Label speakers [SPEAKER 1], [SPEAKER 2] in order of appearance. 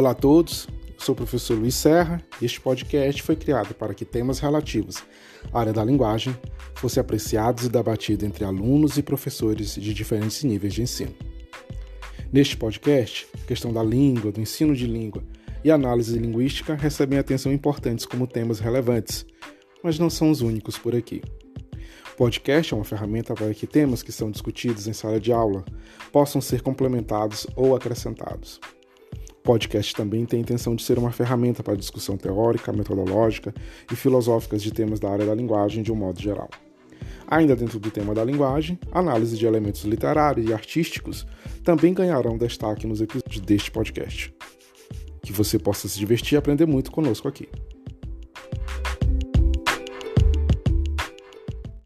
[SPEAKER 1] Olá a todos, sou o professor Luiz Serra e este podcast foi criado para que temas relativos à área da linguagem fossem apreciados e debatidos entre alunos e professores de diferentes níveis de ensino. Neste podcast, a questão da língua, do ensino de língua e análise linguística recebem atenção importantes como temas relevantes, mas não são os únicos por aqui. O podcast é uma ferramenta para que temas que são discutidos em sala de aula possam ser complementados ou acrescentados. Podcast também tem a intenção de ser uma ferramenta para discussão teórica, metodológica e filosóficas de temas da área da linguagem de um modo geral. Ainda dentro do tema da linguagem, análise de elementos literários e artísticos também ganharão destaque nos episódios deste podcast. Que você possa se divertir e aprender muito conosco aqui.